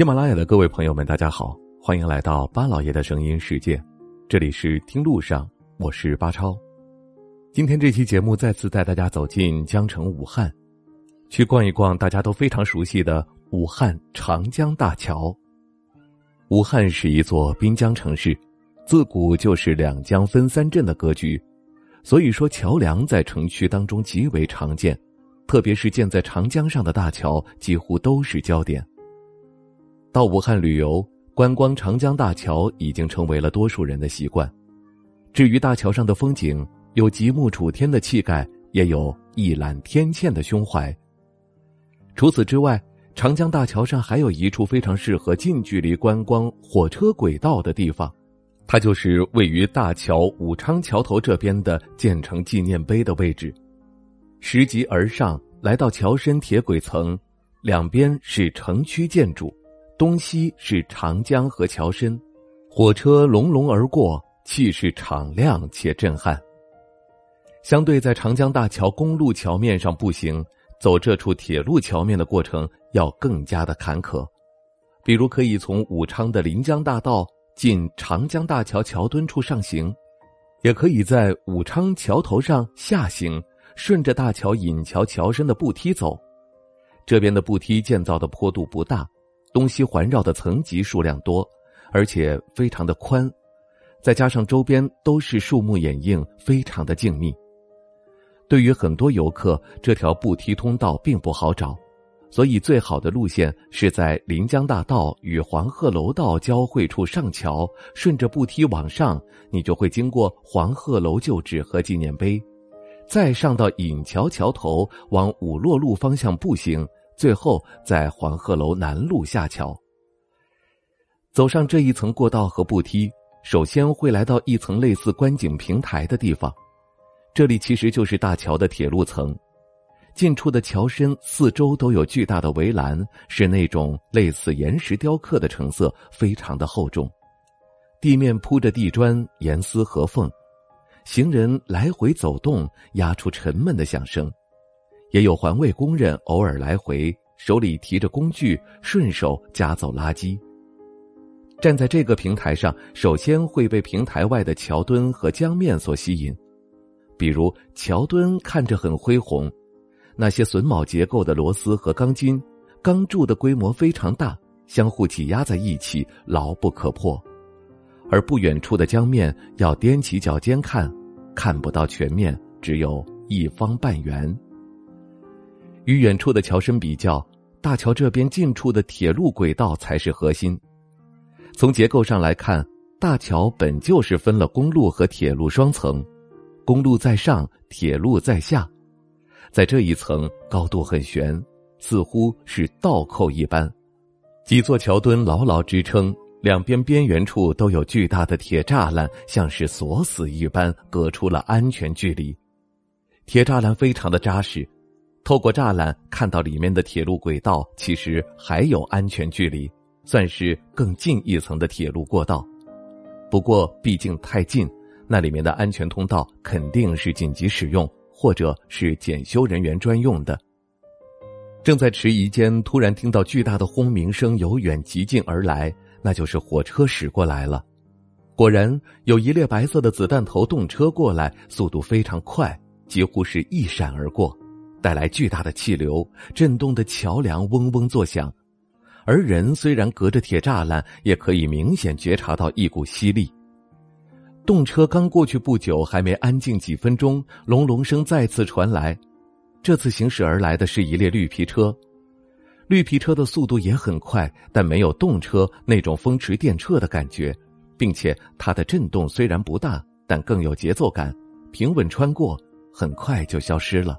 喜马拉雅的各位朋友们，大家好，欢迎来到巴老爷的声音世界，这里是听路上，我是巴超。今天这期节目再次带大家走进江城武汉，去逛一逛大家都非常熟悉的武汉长江大桥。武汉是一座滨江城市，自古就是两江分三镇的格局，所以说桥梁在城区当中极为常见，特别是建在长江上的大桥，几乎都是焦点。到武汉旅游观光长江大桥已经成为了多数人的习惯。至于大桥上的风景，有极目楚天的气概，也有一览天堑的胸怀。除此之外，长江大桥上还有一处非常适合近距离观光火车轨道的地方，它就是位于大桥武昌桥头这边的建成纪念碑的位置。拾级而上，来到桥身铁轨层，两边是城区建筑。东西是长江和桥身，火车隆隆而过，气势敞亮且震撼。相对在长江大桥公路桥面上步行，走这处铁路桥面的过程要更加的坎坷。比如可以从武昌的临江大道进长江大桥桥墩处上行，也可以在武昌桥头上下行，顺着大桥引桥桥身的步梯走。这边的步梯建造的坡度不大。东西环绕的层级数量多，而且非常的宽，再加上周边都是树木掩映，非常的静谧。对于很多游客，这条步梯通道并不好找，所以最好的路线是在临江大道与黄鹤楼道交汇处上桥，顺着步梯往上，你就会经过黄鹤楼旧址和纪念碑，再上到引桥桥头，往五洛路方向步行。最后，在黄鹤楼南路下桥，走上这一层过道和步梯，首先会来到一层类似观景平台的地方。这里其实就是大桥的铁路层，近处的桥身四周都有巨大的围栏，是那种类似岩石雕刻的成色，非常的厚重。地面铺着地砖，严丝合缝，行人来回走动，压出沉闷的响声。也有环卫工人偶尔来回，手里提着工具，顺手夹走垃圾。站在这个平台上，首先会被平台外的桥墩和江面所吸引。比如桥墩看着很恢宏，那些榫卯结构的螺丝和钢筋，钢柱的规模非常大，相互挤压在一起，牢不可破。而不远处的江面，要踮起脚尖看，看不到全面，只有一方半圆。与远处的桥身比较，大桥这边近处的铁路轨道才是核心。从结构上来看，大桥本就是分了公路和铁路双层，公路在上，铁路在下。在这一层高度很悬，似乎是倒扣一般。几座桥墩牢牢支撑，两边边缘处都有巨大的铁栅栏，像是锁死一般，隔出了安全距离。铁栅栏非常的扎实。透过栅栏看到里面的铁路轨道，其实还有安全距离，算是更近一层的铁路过道。不过毕竟太近，那里面的安全通道肯定是紧急使用或者是检修人员专用的。正在迟疑间，突然听到巨大的轰鸣声由远及近而来，那就是火车驶过来了。果然有一列白色的子弹头动车过来，速度非常快，几乎是一闪而过。带来巨大的气流，震动的桥梁嗡嗡作响，而人虽然隔着铁栅栏，也可以明显觉察到一股吸力。动车刚过去不久，还没安静几分钟，隆隆声再次传来。这次行驶而来的是一列绿皮车，绿皮车的速度也很快，但没有动车那种风驰电掣的感觉，并且它的震动虽然不大，但更有节奏感，平稳穿过，很快就消失了。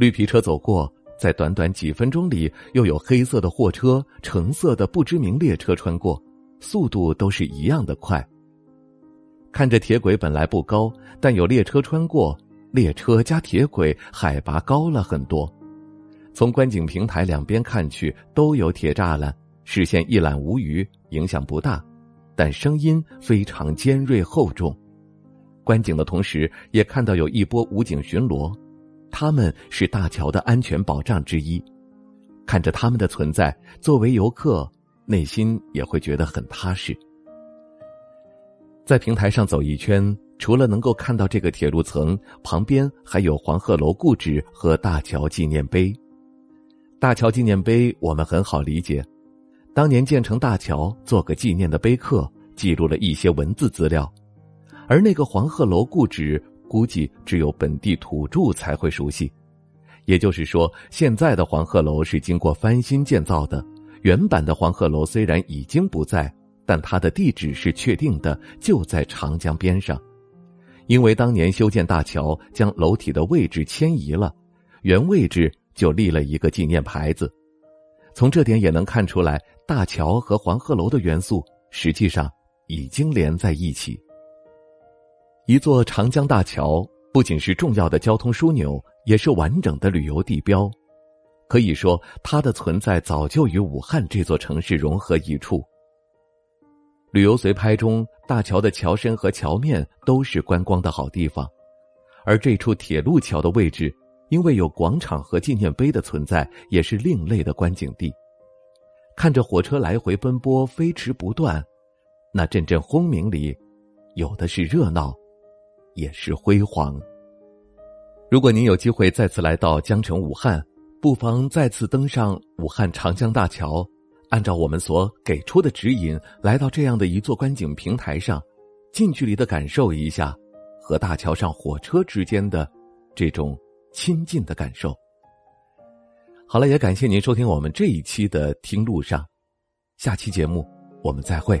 绿皮车走过，在短短几分钟里，又有黑色的货车、橙色的不知名列车穿过，速度都是一样的快。看着铁轨本来不高，但有列车穿过，列车加铁轨海拔高了很多。从观景平台两边看去，都有铁栅栏，视线一览无余，影响不大，但声音非常尖锐厚重。观景的同时，也看到有一波武警巡逻。他们是大桥的安全保障之一。看着他们的存在，作为游客，内心也会觉得很踏实。在平台上走一圈，除了能够看到这个铁路层旁边还有黄鹤楼故址和大桥纪念碑。大桥纪念碑我们很好理解，当年建成大桥做个纪念的碑刻，记录了一些文字资料。而那个黄鹤楼故址，估计只有本地土著才会熟悉。也就是说，现在的黄鹤楼是经过翻新建造的，原版的黄鹤楼虽然已经不在。但它的地址是确定的，就在长江边上，因为当年修建大桥，将楼体的位置迁移了，原位置就立了一个纪念牌子。从这点也能看出来，大桥和黄鹤楼的元素实际上已经连在一起。一座长江大桥不仅是重要的交通枢纽，也是完整的旅游地标，可以说它的存在早就与武汉这座城市融合一处。旅游随拍中，大桥的桥身和桥面都是观光的好地方，而这处铁路桥的位置，因为有广场和纪念碑的存在，也是另类的观景地。看着火车来回奔波，飞驰不断，那阵阵轰鸣里，有的是热闹，也是辉煌。如果您有机会再次来到江城武汉，不妨再次登上武汉长江大桥。按照我们所给出的指引，来到这样的一座观景平台上，近距离的感受一下和大桥上火车之间的这种亲近的感受。好了，也感谢您收听我们这一期的《听路上》，下期节目我们再会。